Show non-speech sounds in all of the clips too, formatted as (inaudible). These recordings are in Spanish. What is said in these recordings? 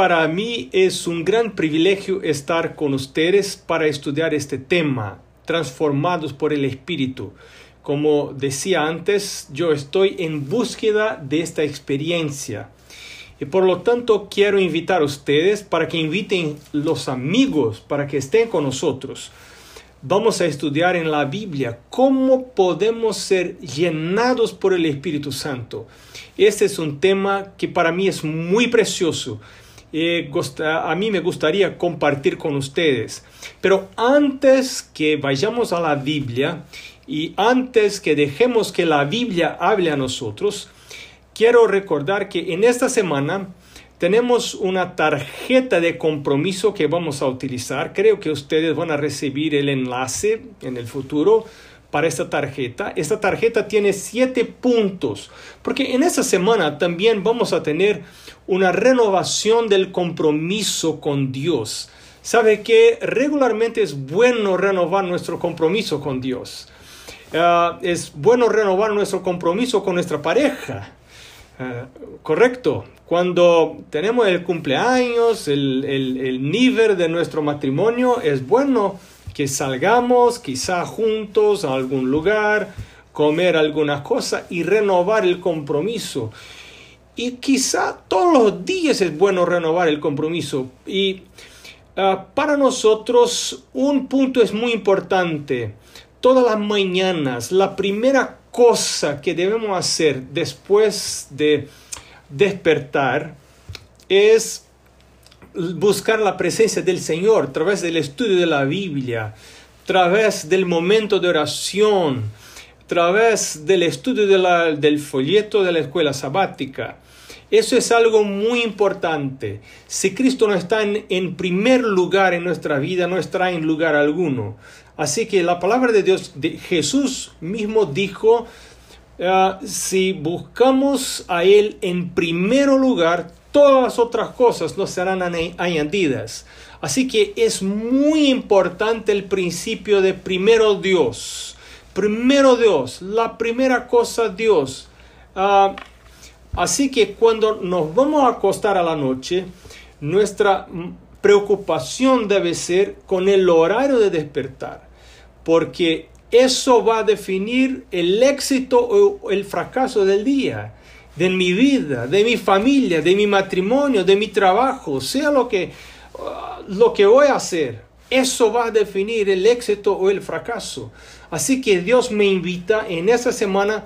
para mí es un gran privilegio estar con ustedes para estudiar este tema, transformados por el Espíritu. Como decía antes, yo estoy en búsqueda de esta experiencia. Y por lo tanto quiero invitar a ustedes para que inviten los amigos para que estén con nosotros. Vamos a estudiar en la Biblia cómo podemos ser llenados por el Espíritu Santo. Este es un tema que para mí es muy precioso. Eh, a mí me gustaría compartir con ustedes. Pero antes que vayamos a la Biblia y antes que dejemos que la Biblia hable a nosotros, quiero recordar que en esta semana tenemos una tarjeta de compromiso que vamos a utilizar. Creo que ustedes van a recibir el enlace en el futuro para esta tarjeta. Esta tarjeta tiene siete puntos, porque en esta semana también vamos a tener una renovación del compromiso con Dios. Sabe que regularmente es bueno renovar nuestro compromiso con Dios. Ah, es bueno renovar nuestro compromiso con nuestra pareja. Ah, correcto. Cuando tenemos el cumpleaños, el, el, nivel de nuestro matrimonio, es bueno que salgamos quizá juntos a algún lugar, comer alguna cosa y renovar el compromiso. Y quizá todos los días es bueno renovar el compromiso. Y ah, para nosotros un punto es muy importante. Todas las mañanas, la primera cosa que debemos hacer después de despertar es buscar la presencia del Señor a través del estudio de la Biblia, a través del momento de oración, a través del estudio del folleto de la escuela sabática. Eso es algo muy importante. Si Cristo no está en, primer lugar en nuestra vida, no estará en lugar alguno. Así que la palabra de Dios, de Jesús mismo dijo, ah, si buscamos a Él en primer lugar, todas las otras cosas nos serán añadidas. Así que es muy importante el principio de primero Dios. Primero Dios, la primera cosa Dios. Ah, así que cuando nos vamos a acostar a la noche, nuestra preocupación debe ser con el horario de despertar porque eso va a definir el éxito o el fracaso del día, de mi vida, de mi familia, de mi matrimonio, de mi trabajo, sea lo que, uh, lo que voy a hacer. Eso va a definir el éxito o el fracaso. Así que Dios me invita en esta semana,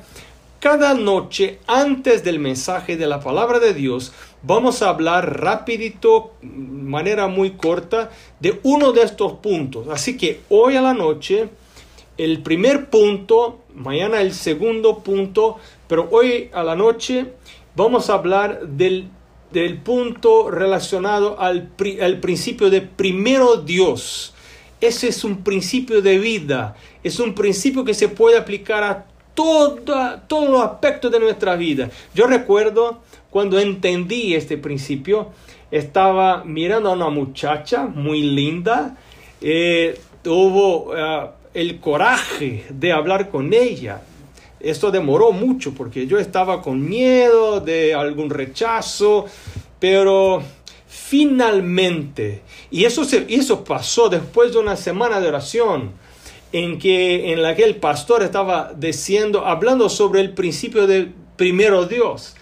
cada noche antes del mensaje de la palabra de Dios, vamos a hablar rapidito, manera muy corta, de uno de estos puntos. Así que hoy a la noche, el primer punto, mañana el segundo punto, pero hoy a la noche vamos a hablar del, del punto relacionado al, al principio de primero Dios. Ese es un principio de vida, es un principio que se puede aplicar a toda, todos los aspectos de nuestra vida. Yo recuerdo cuando entendí este principio, estaba mirando a una muchacha muy linda, eh, tuvo ah, el coraje de hablar con ella. Esto demoró mucho porque yo estaba con miedo de algún rechazo, pero finalmente, y eso, se, eso pasó después de una semana de oración, en, que, en la que el pastor estaba diciendo, hablando sobre el principio de primero Dios.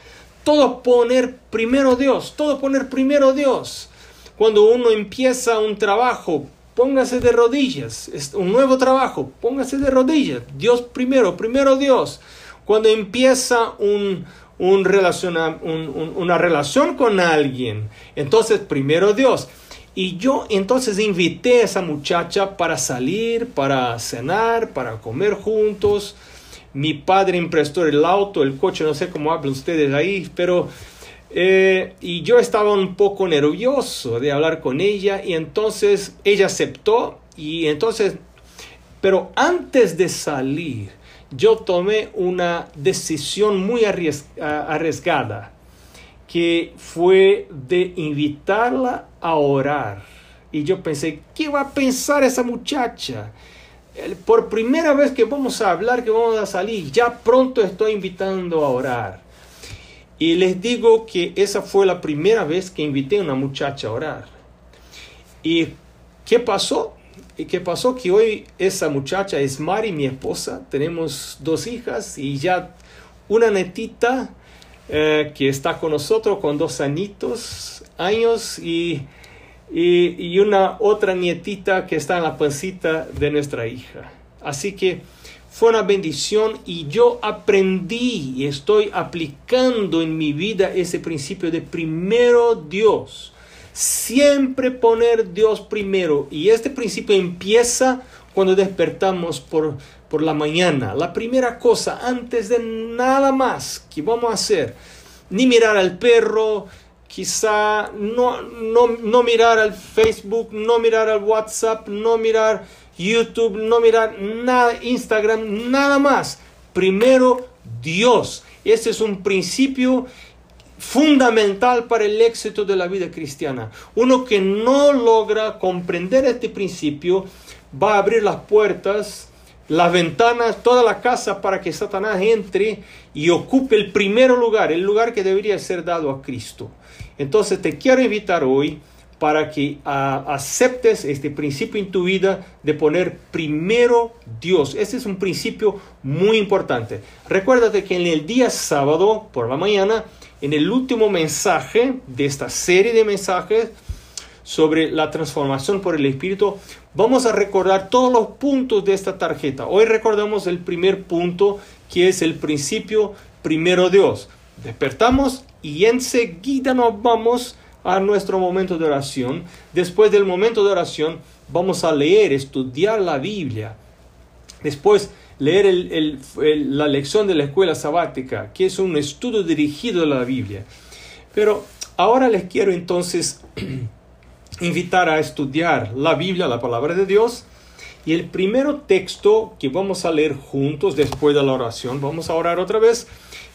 Todo poner primero Dios, todo poner primero Dios. Cuando uno empieza un trabajo, póngase de rodillas. Es un nuevo trabajo, póngase de rodillas. Dios primero, primero Dios. Cuando empieza un, un una relación con alguien, entonces primero Dios. Y yo entonces invité a esa muchacha para salir, para cenar, para comer juntos mi padre imprestó el auto, el coche, no sé cómo hablan ustedes ahí, pero... Eh, y yo estaba un poco nervioso de hablar con ella y entonces ella aceptó y entonces, pero antes de salir, yo tomé una decisión muy arriesgada, que fue de invitarla a orar. Y yo pensé, ¿qué va a pensar esa muchacha? por primera vez que vamos a hablar, que vamos a salir, ya pronto estoy invitando a orar. Y les digo que esa fue la primera vez que invité a una muchacha a orar. ¿Y qué pasó? ¿Y qué pasó? Que hoy esa muchacha es Mari, mi esposa. Tenemos dos hijas y ya una netita eh, que está con nosotros con dos añitos, años y, y, y una otra nietita que está en la pancita de nuestra hija. Así que fue una bendición y yo aprendí y estoy aplicando en mi vida ese principio de primero Dios. Siempre poner Dios primero. Y este principio empieza cuando despertamos por, por la mañana. La primera cosa, antes de nada más que vamos a hacer, ni mirar al perro, quizá no, no, no mirar al Facebook, no mirar al WhatsApp, no mirar YouTube, no mirar nada, Instagram, nada más. Primero Dios. Ese es un principio fundamental para el éxito de la vida cristiana. Uno que no logra comprender este principio va a abrir las puertas, las ventanas, toda la casa para que Satanás entre y ocupe el primer lugar, el lugar que debería ser dado a Cristo. Entonces te quiero invitar hoy para que ah, aceptes este principio en tu vida de poner primero Dios. Este es un principio muy importante. Recuérdate que en el día sábado por la mañana, en el último mensaje de esta serie de mensajes sobre la transformación por el Espíritu, vamos a recordar todos los puntos de esta tarjeta. Hoy recordamos el primer punto que es el principio primero Dios. Despertamos y enseguida nos vamos a nuestro momento de oración. Después del momento de oración vamos a leer, estudiar la Biblia. Después leer la lección de la escuela sabática, que es un estudio dirigido a la Biblia. Pero ahora les quiero entonces (clears throat) invitar a estudiar la Biblia, la palabra de Dios. Y el primer texto que vamos a leer juntos después de la oración, vamos a orar otra vez,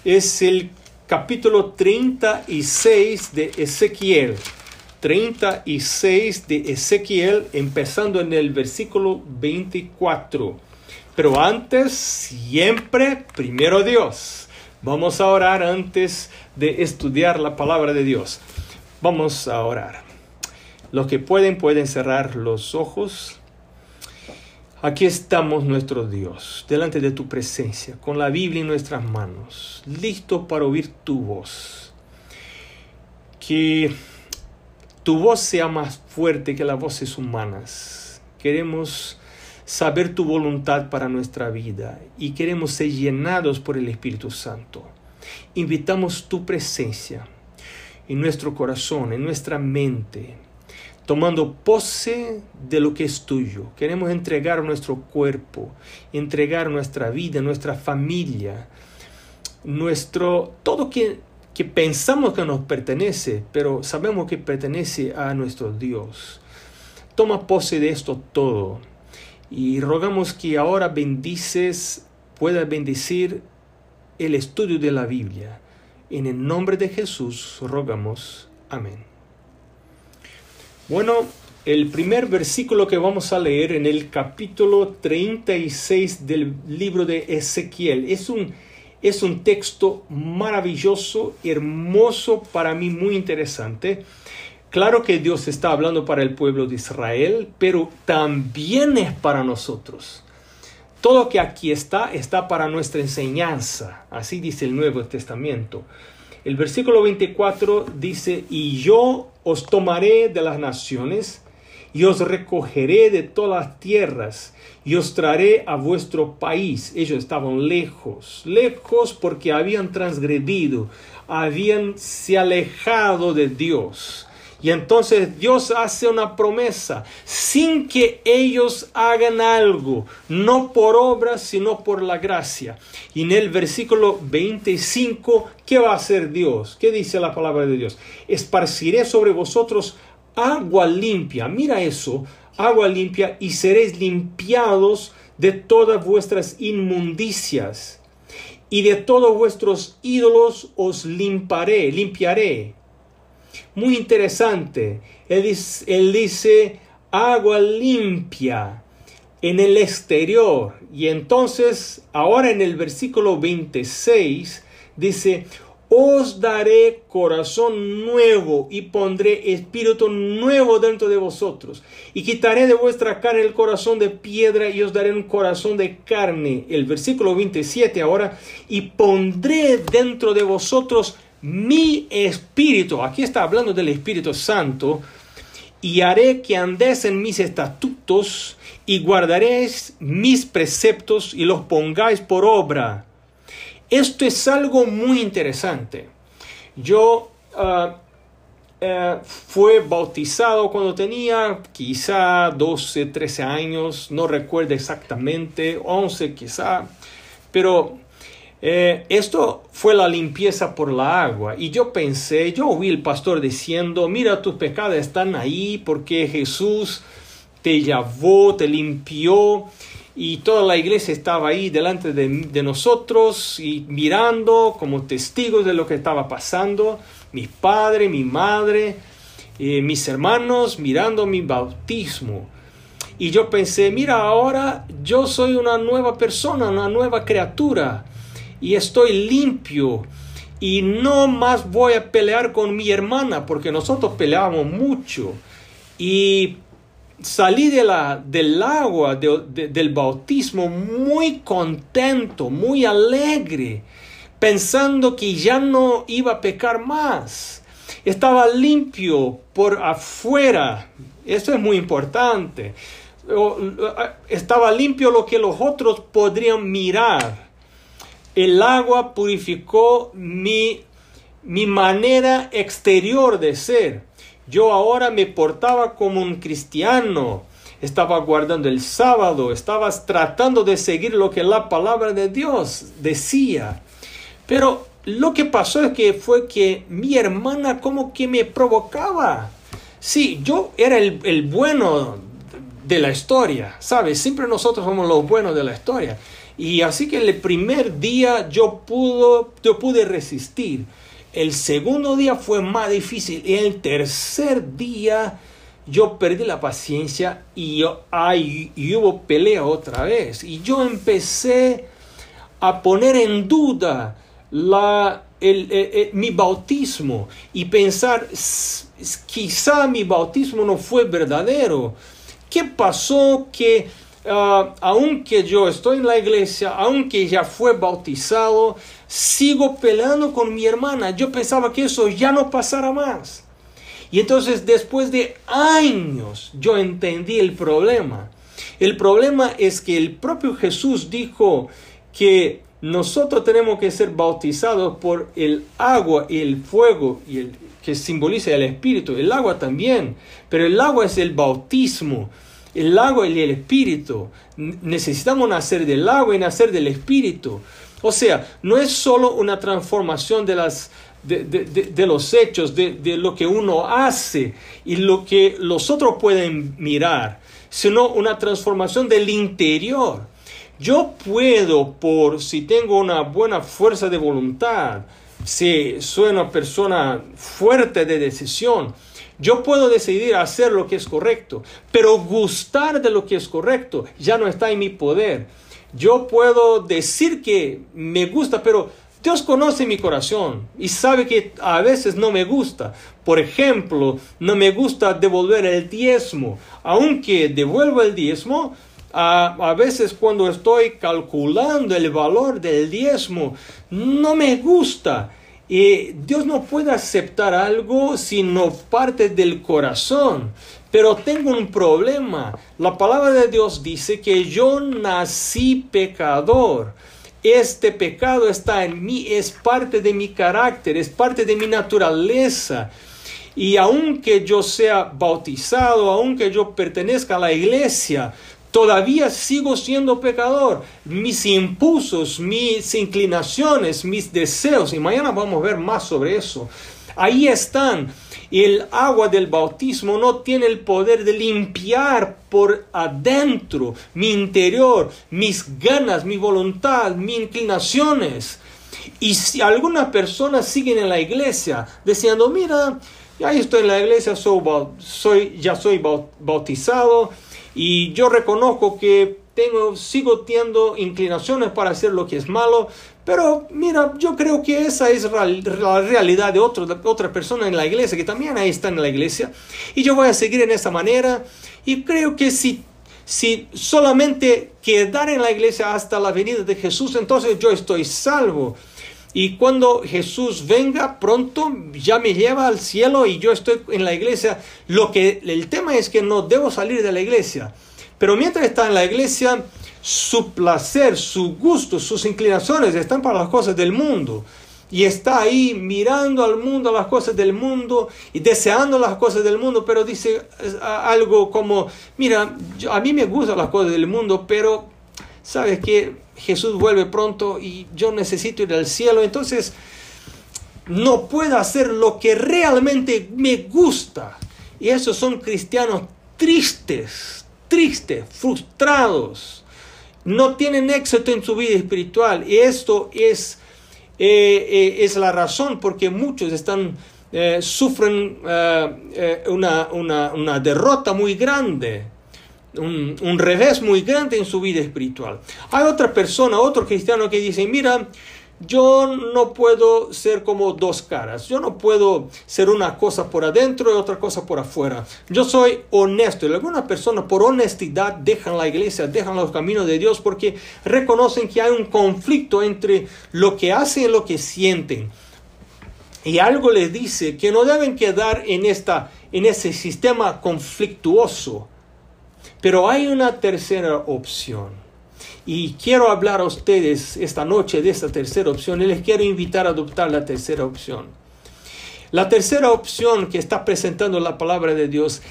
es el capítulo 36 de Ezequiel. 36 de Ezequiel, empezando en el versículo 24. Pero antes, siempre, primero Dios. Vamos a orar antes de estudiar la palabra de Dios. Vamos a orar. Los que pueden pueden cerrar los ojos Aquí estamos nuestro Dios, delante de tu presencia, con la Biblia en nuestras manos, listos para oír tu voz. Que tu voz sea más fuerte que las voces humanas. Queremos saber tu voluntad para nuestra vida y queremos ser llenados por el Espíritu Santo. Invitamos tu presencia en nuestro corazón, en nuestra mente, tomando pose de lo que es tuyo. Queremos entregar nuestro cuerpo, entregar nuestra vida, nuestra familia, nuestro todo que, que pensamos que nos pertenece, pero sabemos que pertenece a nuestro Dios. Toma pose de esto todo y rogamos que ahora bendices, pueda bendecir el estudio de la Biblia. En el nombre de Jesús rogamos. Amén. Bueno, el primer versículo que vamos a leer en el capítulo 36 del libro de Ezequiel es un, es un texto maravilloso, hermoso, para mí muy interesante. Claro que Dios está hablando para el pueblo de Israel, pero también es para nosotros. Todo lo que aquí está está para nuestra enseñanza, así dice el Nuevo Testamento. El versículo 24 dice, y yo os tomaré de las naciones, y os recogeré de todas las tierras, y os traeré a vuestro país. Ellos estaban lejos, lejos porque habían transgredido, habían se alejado de Dios. Y entonces Dios hace una promesa sin que ellos hagan algo, no por obras, sino por la gracia. Y en el versículo 25, ¿qué va a hacer Dios? ¿Qué dice la palabra de Dios? Esparciré sobre vosotros agua limpia. Mira eso, agua limpia y seréis limpiados de todas vuestras inmundicias. Y de todos vuestros ídolos os limparé, limpiaré muy interesante. Él dice, agua limpia en el exterior. Y entonces, ahora en el versículo 26, dice, os daré corazón nuevo y pondré espíritu nuevo dentro de vosotros. Y quitaré de vuestra carne el corazón de piedra y os daré un corazón de carne. El versículo 27 ahora. Y pondré dentro de vosotros mi espíritu. Aquí está hablando del Espíritu Santo. Y haré que andéis en mis estatutos y guardaréis mis preceptos y los pongáis por obra esto es algo muy interesante. Yo uh, fui bautizado cuando tenía quizá 12, 13 años, no recuerdo exactamente, 11 quizá, pero eh, esto fue la limpieza por la agua. Y yo pensé, yo oí el pastor diciendo, mira, tus pecados están ahí porque Jesús te llevó, te limpió y toda la iglesia estaba ahí delante de, nosotros y mirando como testigos de lo que estaba pasando, mi padre, mi madre, eh, mis hermanos mirando mi bautismo. Y yo pensé, mira, ahora yo soy una nueva persona, una nueva criatura y estoy limpio y no más voy a pelear con mi hermana porque nosotros peleábamos mucho y salí de la, del agua del bautismo muy contento, muy alegre, pensando que ya no iba a pecar más. Estaba limpio por afuera. Eso es muy importante. Estaba limpio lo que los otros podrían mirar. El agua purificó mi, mi manera exterior de ser. Yo ahora me portaba como un cristiano, estaba guardando el sábado, estaba tratando de seguir lo que la palabra de Dios decía. Pero lo que pasó es que fue que mi hermana como que me provocaba. Sí, yo era el, bueno de la historia, ¿sabes? Siempre nosotros somos los buenos de la historia. Y así que el primer día yo, pudo, yo pude resistir. El segundo día fue más difícil. Y el tercer día yo perdí la paciencia y, y hubo pelea otra vez. Y yo empecé a poner en duda la, el, mi bautismo y pensar, quizá mi bautismo no fue verdadero. ¿Qué pasó que uh, aunque yo estoy en la iglesia, aunque ya fue bautizado, sigo peleando con mi hermana. Yo pensaba que eso ya no pasara más. Y entonces después de años yo entendí el problema. El problema es que el propio Jesús dijo que nosotros tenemos que ser bautizados por el agua y el fuego y el que simboliza el espíritu, el agua también, pero el agua es el bautismo el agua y el espíritu. Necesitamos nacer del agua y nacer del espíritu. O sea, no es solo una transformación de, las, de, los hechos, de, lo que uno hace y lo que los otros pueden mirar, sino una transformación del interior. Yo puedo, por si tengo una buena fuerza de voluntad, si soy una persona fuerte de decisión, yo puedo decidir hacer lo que es correcto, pero gustar de lo que es correcto ya no está en mi poder. Yo puedo decir que me gusta, pero Dios conoce mi corazón y sabe que a veces no me gusta. Por ejemplo, no me gusta devolver el diezmo. Aunque devuelvo el diezmo, a, a, veces cuando estoy calculando el valor del diezmo, no me gusta. Y Dios no puede aceptar algo si no parte del corazón. Pero tengo un problema. La palabra de Dios dice que yo nací pecador. Este pecado está en mí, es parte de mi carácter, es parte de mi naturaleza. Y aunque yo sea bautizado, aunque yo pertenezca a la iglesia, todavía sigo siendo pecador. Mis impulsos, mis inclinaciones, mis deseos, y mañana vamos a ver más sobre eso, ahí están. El agua del bautismo no tiene el poder de limpiar por adentro mi interior, mis ganas, mi voluntad, mis inclinaciones. Y si algunas personas siguen en la iglesia diciendo, mira, ya estoy en la iglesia, soy, ya soy bautizado, y yo reconozco que tengo, sigo teniendo inclinaciones para hacer lo que es malo, Pero mira, yo creo que esa es la realidad de, otro, de otra persona en la iglesia, que también ahí está en la iglesia. Y yo voy a seguir en esa manera. Y creo que si si solamente quedar en la iglesia hasta la venida de Jesús, entonces yo estoy salvo. Y cuando Jesús venga pronto, ya me lleva al cielo y yo estoy en la iglesia. Lo que el tema es que no debo salir de la iglesia. Pero mientras está en la iglesia, su placer, su gusto, sus inclinaciones están para las cosas del mundo y está ahí mirando al mundo, las cosas del mundo y deseando las cosas del mundo, pero dice algo como, mira, a mí me gustan las cosas del mundo, pero sabes que Jesús vuelve pronto y yo necesito ir al cielo, entonces no puedo hacer lo que realmente me gusta. Y esos son cristianos tristes, tristes, frustrados, no tienen éxito en su vida espiritual. Y esto es eh, eh, es la razón porque muchos están, eh, sufren una, una, una, derrota muy grande, un, revés muy grande en su vida espiritual. Hay otra persona, otro cristiano que dice, mira, yo no puedo ser como dos caras. Yo no puedo ser una cosa por adentro y otra cosa por afuera. Yo soy honesto. Y algunas personas por honestidad dejan la iglesia, dejan los caminos de Dios porque reconocen que hay un conflicto entre lo que hacen y lo que sienten. Y algo les dice que no deben quedar en, esta, en ese sistema conflictuoso. Pero hay una tercera opción y quiero hablar a ustedes esta noche de esta tercera opción y les quiero invitar a adoptar la tercera opción. La tercera opción que está presentando la palabra de Dios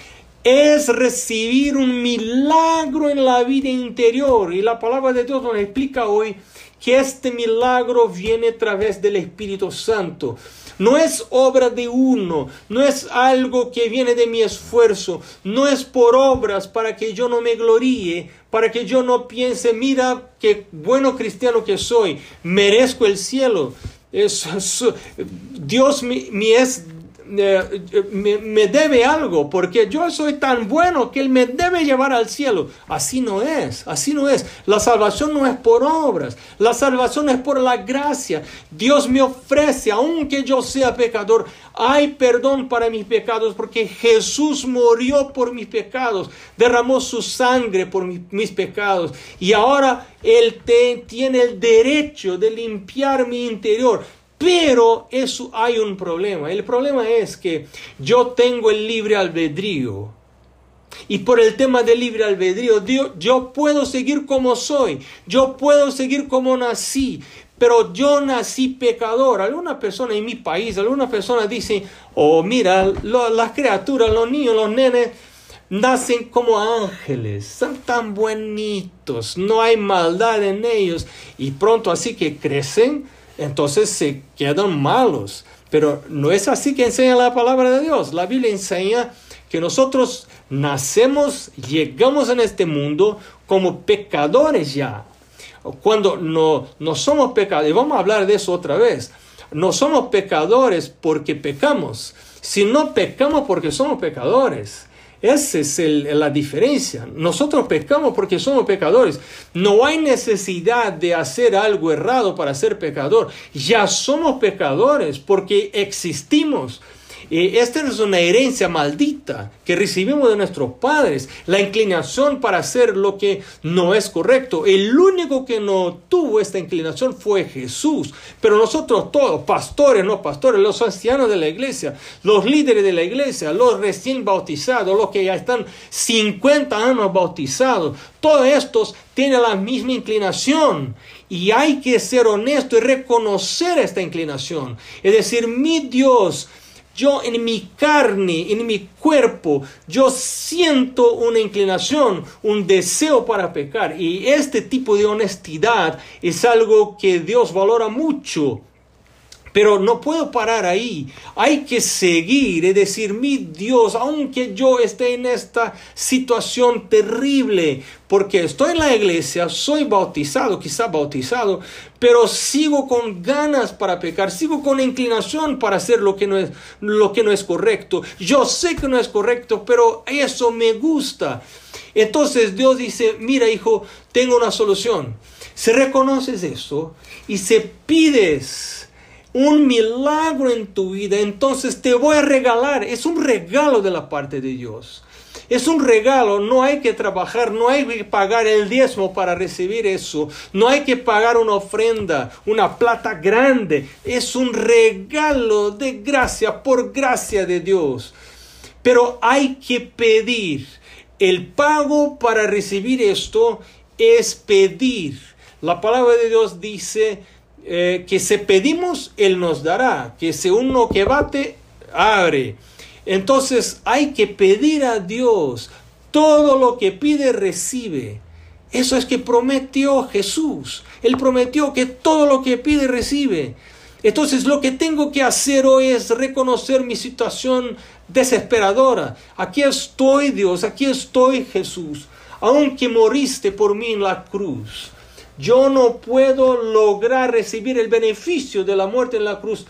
es recibir un milagro en la vida interior. Y la palabra de Dios nos explica hoy que este milagro viene a través del Espíritu Santo. No es obra de uno, no es algo que viene de mi esfuerzo, no es por obras para que yo no me gloríe, para que yo no piense, mira qué bueno cristiano que soy, merezco el cielo. Dios me es eh, me, debe algo porque yo soy tan bueno que Él me debe llevar al cielo. Así no es, así no es. La salvación no es por obras, la salvación es por la gracia. Dios me ofrece, aunque yo sea pecador, hay perdón para mis pecados porque Jesús murió por mis pecados, derramó su sangre por mis pecados y ahora Él tiene el derecho de limpiar mi interior. Pero eso hay un problema. El problema es que yo tengo el libre albedrío. Y por el tema del libre albedrío, yo puedo seguir como soy. Yo puedo seguir como nací. Pero yo nací pecador. Alguna persona en mi país, alguna persona dice, oh mira, las criaturas, los niños, los nenes, nacen como ángeles, son tan bonitos, no hay maldad en ellos. Y pronto así que crecen, entonces se quedan malos. Pero no es así que enseña la palabra de Dios. La Biblia enseña que nosotros nacemos, llegamos en este mundo como pecadores ya. Cuando no, no somos pecadores, vamos a hablar de eso otra vez, no somos pecadores porque pecamos, sino pecamos porque somos pecadores. Esa es la diferencia. Nosotros pecamos porque somos pecadores. No hay necesidad de hacer algo errado para ser pecador. Ya somos pecadores porque existimos. Esta es una herencia maldita que recibimos de nuestros padres, la inclinación para hacer lo que no es correcto. El único que no tuvo esta inclinación fue Jesús, pero nosotros todos, pastores, no pastores, los ancianos de la iglesia, los líderes de la iglesia, los recién bautizados, los que ya están 50 años bautizados, todos estos tienen la misma inclinación. Y hay que ser honesto y reconocer esta inclinación. Es decir, mi Dios yo en mi carne, en mi cuerpo, yo siento una inclinación, un deseo para pecar. Y este tipo de honestidad es algo que Dios valora mucho. Pero no puedo parar ahí. Hay que seguir, es decir, mi Dios, aunque yo esté en esta situación terrible, porque estoy en la iglesia, soy bautizado, quizá bautizado, pero sigo con ganas para pecar, sigo con inclinación para hacer lo que no es, lo que no es correcto. Yo sé que no es correcto, pero eso me gusta. Entonces Dios dice, mira hijo, tengo una solución Si reconoces eso y se pides un milagro en tu vida, entonces te voy a regalar. Es un regalo de la parte de Dios. Es un regalo, no hay que trabajar, no hay que pagar el diezmo para recibir eso, no hay que pagar una ofrenda, una plata grande. Es un regalo de gracia, por gracia de Dios. Pero hay que pedir. El pago para recibir esto es pedir. La palabra de Dios dice eh, que si pedimos, Él nos dará, que si uno que bate, abre. Entonces hay que pedir a Dios. Todo lo que pide, recibe. Eso es que prometió Jesús. Él prometió que todo lo que pide, recibe. Entonces lo que tengo que hacer hoy es reconocer mi situación desesperadora. Aquí estoy Dios, aquí estoy Jesús. Aunque moriste por mí en la cruz, yo no puedo lograr recibir el beneficio de la muerte en la cruz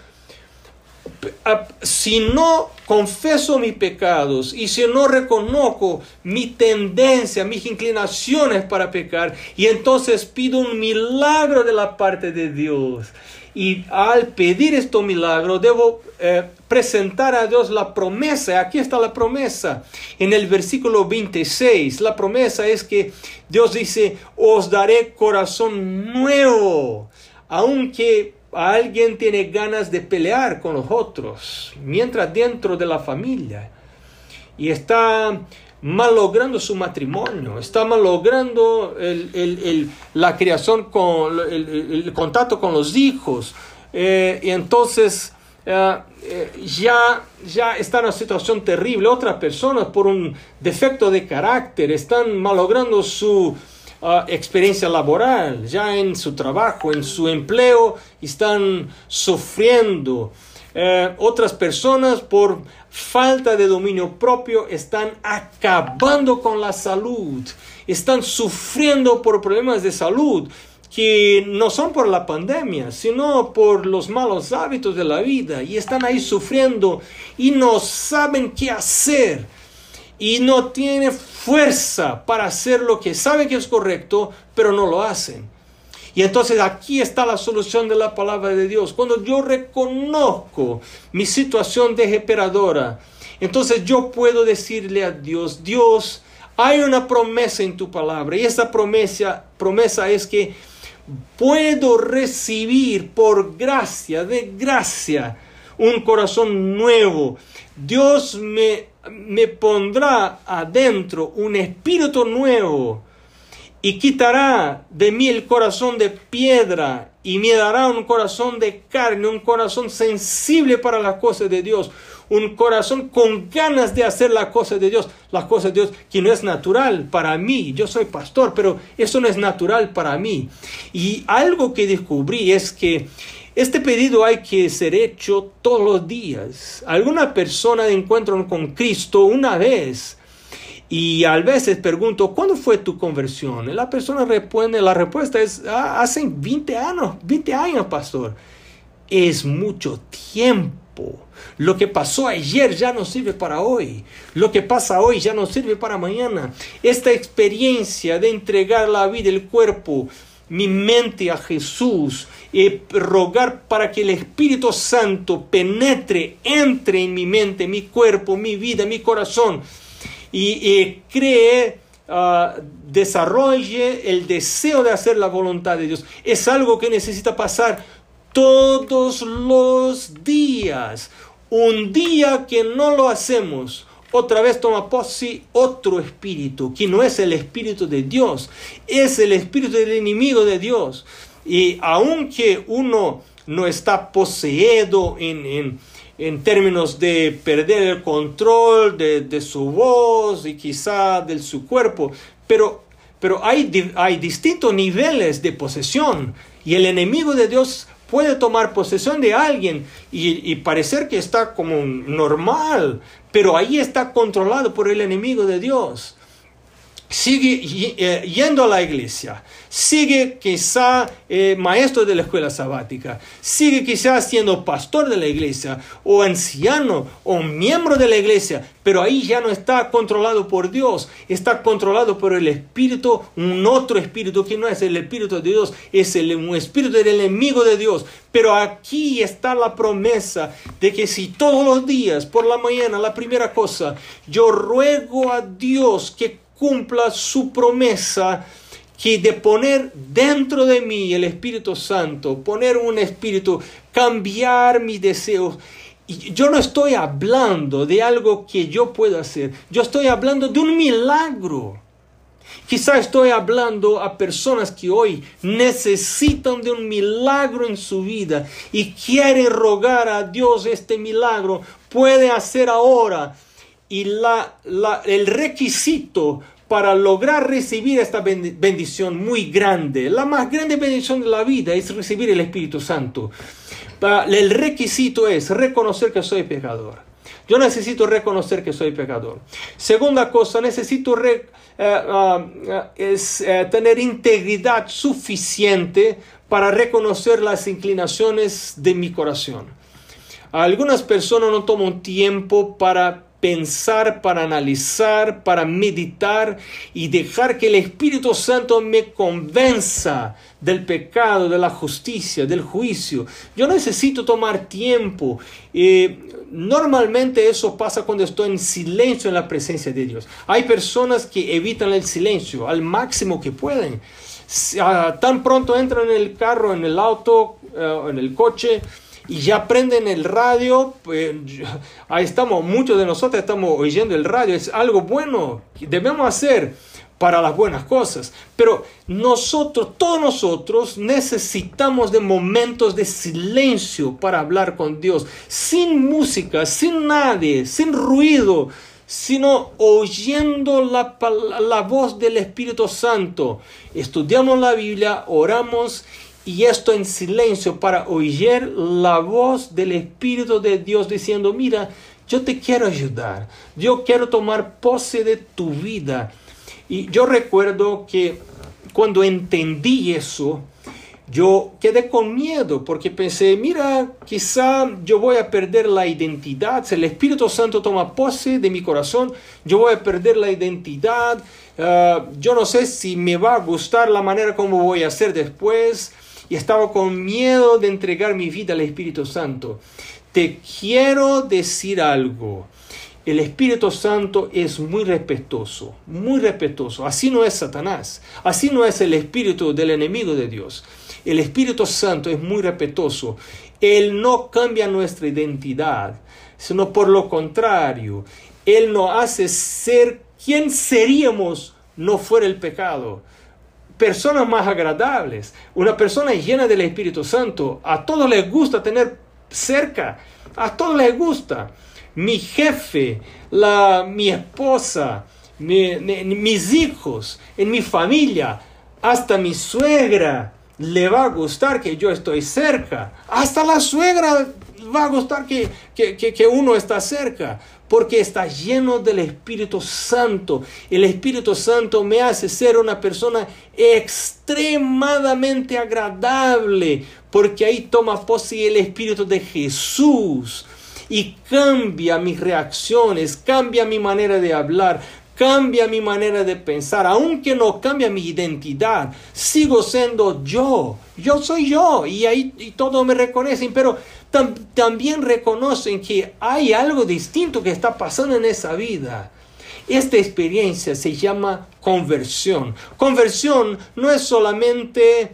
si no confeso mis pecados y si no reconozco mi tendencia, mis inclinaciones para pecar, y entonces pido un milagro de la parte de Dios. Y al pedir este milagro debo eh, presentar a Dios la promesa. Aquí está la promesa. En el versículo 26, la promesa es que Dios dice, os daré corazón nuevo. Aunque alguien tiene ganas de pelear con los otros, mientras dentro de la familia, y está malogrando su matrimonio, está malogrando el, la creación con el, contacto con los hijos, eh, y entonces eh, eh, ya, ya está en una situación terrible. Otras personas por un defecto de carácter están malogrando su experiencia laboral, ya en su trabajo, en su empleo, están sufriendo. Eh, otras personas por falta de dominio propio están acabando con la salud, están sufriendo por problemas de salud que no son por la pandemia, sino por los malos hábitos de la vida y están ahí sufriendo y no saben qué hacer y no tiene fuerza para hacer lo que sabe que es correcto, pero no lo hacen. Y entonces aquí está la solución de la palabra de Dios. Cuando yo reconozco mi situación desesperadora, entonces yo puedo decirle a Dios, Dios, hay una promesa en tu palabra y esa promesa, promesa es que puedo recibir por gracia, de gracia, un corazón nuevo. Dios me me pondrá adentro un espíritu nuevo y quitará de mí el corazón de piedra y me dará un corazón de carne, un corazón sensible para las cosas de Dios, un corazón con ganas de hacer las cosas de Dios, las cosas de Dios que no es natural para mí. Yo soy pastor, pero eso no es natural para mí. Y algo que descubrí es que este pedido hay que ser hecho todos los días. Alguna persona encuentra con Cristo una vez y a veces pregunto, ¿cuándo fue tu conversión? la persona responde, la respuesta es, ah, hace 20 años, 20 años, pastor. Es mucho tiempo. Lo que pasó ayer ya no sirve para hoy. Lo que pasa hoy ya no sirve para mañana. Esta experiencia de entregar la vida, el cuerpo, mi mente a Jesús y rogar para que el Espíritu Santo penetre, entre en mi mente, mi cuerpo, mi vida, mi corazón y, cree, ah, desarrolle el deseo de hacer la voluntad de Dios. Es algo que necesita pasar todos los días. Un día que no lo hacemos, otra vez toma sí otro espíritu, que no es el espíritu de Dios, es el espíritu del enemigo de Dios. Y aunque uno no está poseído en, términos de perder el control de, su voz y quizá de su cuerpo, pero, pero hay, hay distintos niveles de posesión y el enemigo de Dios puede tomar posesión de alguien y, parecer que está como normal, pero ahí está controlado por el enemigo de Dios. Sigue eh, yendo a la iglesia, sigue quizá eh, maestro de la escuela sabática, sigue quizá siendo pastor de la iglesia o anciano o miembro de la iglesia, pero ahí ya no está controlado por Dios, está controlado por el espíritu, un otro espíritu que no es el espíritu de Dios, es el, un espíritu del enemigo de Dios. Pero aquí está la promesa de que si todos los días, por la mañana, la primera cosa, yo ruego a Dios que cumpla su promesa que de poner dentro de mí el Espíritu Santo, poner un espíritu, cambiar mis deseos. Yo no estoy hablando de algo que yo pueda hacer, yo estoy hablando de un milagro. Quizá estoy hablando a personas que hoy necesitan de un milagro en su vida y quieren rogar a Dios este milagro. Puede hacer ahora y la, el requisito para lograr recibir esta bendición muy grande, la más grande bendición de la vida es recibir el Espíritu Santo. El requisito es reconocer que soy pecador. Yo necesito reconocer que soy pecador. Segunda cosa, necesito eh, ah, es, eh, tener integridad suficiente para reconocer las inclinaciones de mi corazón. Algunas personas no toman tiempo para pensar, para analizar, para meditar y dejar que el Espíritu Santo me convenza del pecado, de la justicia, del juicio. Yo necesito tomar tiempo. Eh, normalmente eso pasa cuando estoy en silencio en la presencia de Dios. Hay personas que evitan el silencio al máximo que pueden. Ah, tan pronto entran en el carro, en el auto, eh, en el coche, y ya prenden el radio, pues, ahí estamos, muchos de nosotros estamos oyendo el radio, es algo bueno que debemos hacer para las buenas cosas, pero nosotros, todos nosotros necesitamos de momentos de silencio para hablar con Dios, sin música, sin nadie, sin ruido, sino oyendo la, la voz del Espíritu Santo. Estudiamos la Biblia, oramos y esto en silencio para oír la voz del Espíritu de Dios diciendo, mira, yo te quiero ayudar, yo quiero tomar pose de tu vida. Y yo recuerdo que cuando entendí eso, yo quedé con miedo porque pensé, mira, quizá yo voy a perder la identidad. Si el Espíritu Santo toma pose de mi corazón, yo voy a perder la identidad. Ah, yo no sé si me va a gustar la manera como voy a hacer después y estaba con miedo de entregar mi vida al Espíritu Santo. Te quiero decir algo. El Espíritu Santo es muy respetuoso, muy respetuoso. Así no es Satanás, así no es el espíritu del enemigo de Dios. El Espíritu Santo es muy respetuoso. Él no cambia nuestra identidad, sino por lo contrario, Él nos hace ser quien seríamos no fuera el pecado personas más agradables, una persona llena del Espíritu Santo. A todos les gusta tener cerca, a todos les gusta. Mi jefe, la, mi esposa, mis hijos, en mi familia, hasta mi suegra le va a gustar que yo estoy cerca. Hasta la suegra va a gustar que, que, que uno está cerca porque está lleno del Espíritu Santo. El Espíritu Santo me hace ser una persona extremadamente agradable, porque ahí toma pose el Espíritu de Jesús y cambia mis reacciones, cambia mi manera de hablar, cambia mi manera de pensar, aunque no cambia mi identidad, sigo siendo yo, yo soy yo y ahí y todos me reconocen, pero también reconocen que hay algo distinto que está pasando en esa vida. Esta experiencia se llama conversión. Conversión no es solamente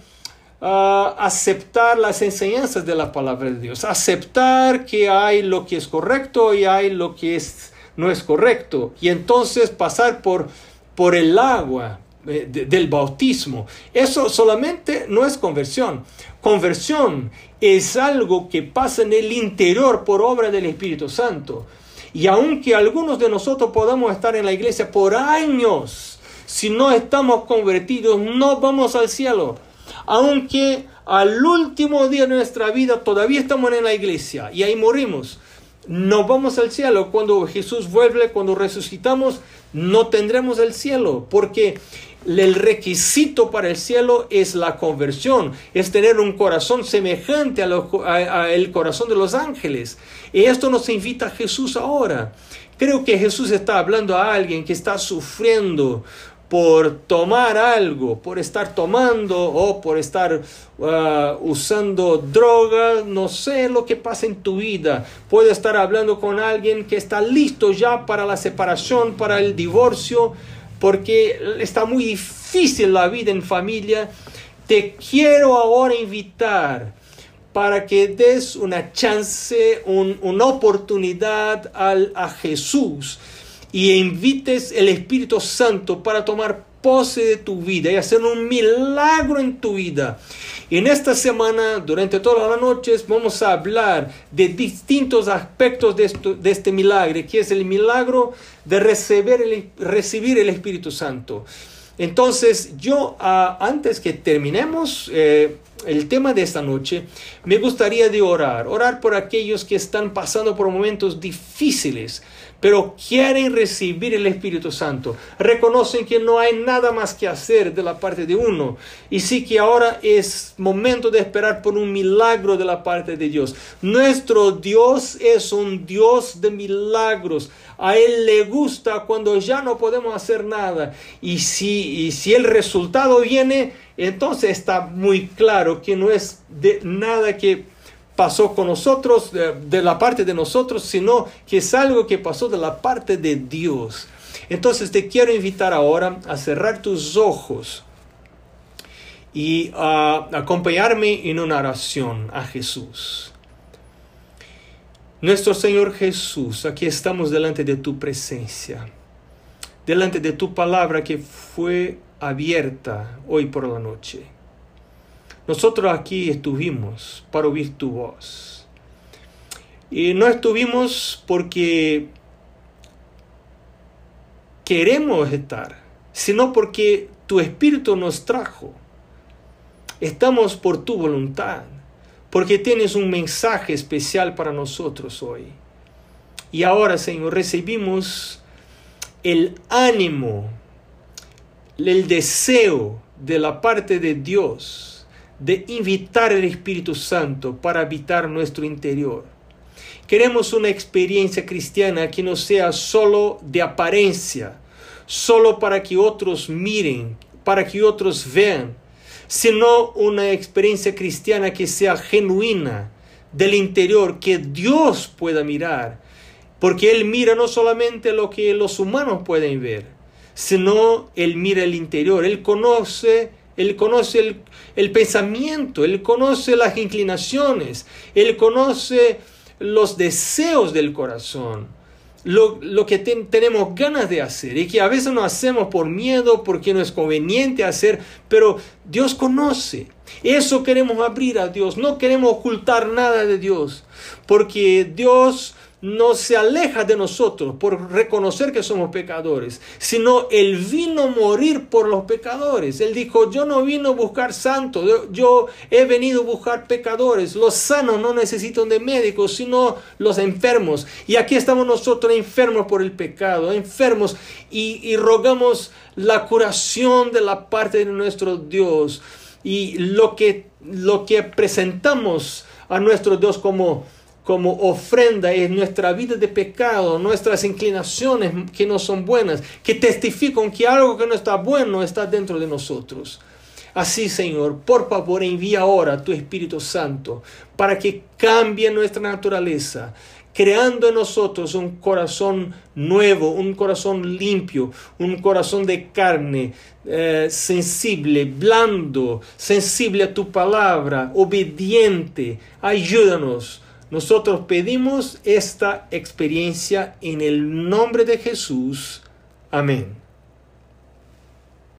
ah, aceptar las enseñanzas de la palabra de Dios, aceptar que hay lo que es correcto y hay lo que es, no es correcto, y entonces pasar por, por el agua eh, del bautismo. Eso solamente no es conversión. Conversión es algo que pasa en el interior por obra del Espíritu Santo. Y aunque algunos de nosotros podamos estar en la iglesia por años, si no estamos convertidos, no vamos al cielo. Aunque al último día de nuestra vida todavía estamos en la iglesia y ahí morimos. no vamos al cielo. Cuando Jesús vuelve, cuando resucitamos, no tendremos el cielo, porque el requisito para el cielo es la conversión, es tener un corazón semejante al corazón de los ángeles. Y esto nos invita a Jesús ahora. Creo que Jesús está hablando a alguien que está sufriendo por tomar algo, por estar tomando o por estar uh, usando drogas, no sé lo que pasa en tu vida. Puede estar hablando con alguien que está listo ya para la separación, para el divorcio, porque está muy difícil la vida en familia. Te quiero ahora invitar para que des una chance, una oportunidad al, a Jesús y invites el Espíritu Santo para tomar pose de tu vida y hacer un milagro en tu vida. En esta semana, durante todas las noches, vamos a hablar de distintos aspectos de, de este milagro, que es el milagro de recibir el, recibir el Espíritu Santo. Entonces, yo ah, antes que terminemos eh, el tema de esta noche, me gustaría de orar, orar por aquellos que están pasando por momentos difíciles, pero quieren recibir el Espíritu Santo. Reconocen que no hay nada más que hacer de la parte de uno. Y sí que ahora es momento de esperar por un milagro de la parte de Dios. Nuestro Dios es un Dios de milagros. A Él le gusta cuando ya no podemos hacer nada. Y si, y si el resultado viene, entonces está muy claro que no es de nada que pasó con nosotros, de, la parte de nosotros, sino que es algo que pasó de la parte de Dios. Entonces te quiero invitar ahora a cerrar tus ojos y a acompañarme en una oración a Jesús. Nuestro Señor Jesús, aquí estamos delante de tu presencia, delante de tu palabra que fue abierta hoy por la noche. Nosotros aquí estuvimos para oír tu voz. Y no estuvimos porque queremos estar, sino porque tu espíritu nos trajo. Estamos por tu voluntad, porque tienes un mensaje especial para nosotros hoy. Y ahora, Señor, recibimos el ánimo, el deseo de la parte de Dios de invitar al Espíritu Santo para habitar nuestro interior. Queremos una experiencia cristiana que no sea solo de apariencia, solo para que otros miren, para que otros vean, sino una experiencia cristiana que sea genuina del interior, que Dios pueda mirar, porque Él mira no solamente lo que los humanos pueden ver, sino Él mira el interior, Él conoce él conoce el, pensamiento, Él conoce las inclinaciones, Él conoce los deseos del corazón, lo, que tenemos ganas de hacer y que a veces no hacemos por miedo, porque no es conveniente hacer, pero Dios conoce. Eso queremos abrir a Dios, no queremos ocultar nada de Dios, porque Dios no se aleja de nosotros por reconocer que somos pecadores, sino Él vino a morir por los pecadores. Él dijo, yo no vino a buscar santos, yo he venido a buscar pecadores. Los sanos no necesitan de médicos, sino los enfermos. Y aquí estamos nosotros enfermos por el pecado, enfermos y, y rogamos la curación de la parte de nuestro Dios. Y lo que, lo que presentamos a nuestro Dios como como ofrenda es nuestra vida de pecado, nuestras inclinaciones que no son buenas, que testifican que algo que no está bueno está dentro de nosotros. Así, Señor, por favor, envía ahora tu Espíritu Santo para que cambie nuestra naturaleza, creando en nosotros un corazón nuevo, un corazón limpio, un corazón de carne, eh, sensible, blando, sensible a tu palabra, obediente. Ayúdanos nosotros pedimos esta experiencia en el nombre de Jesús. Amén.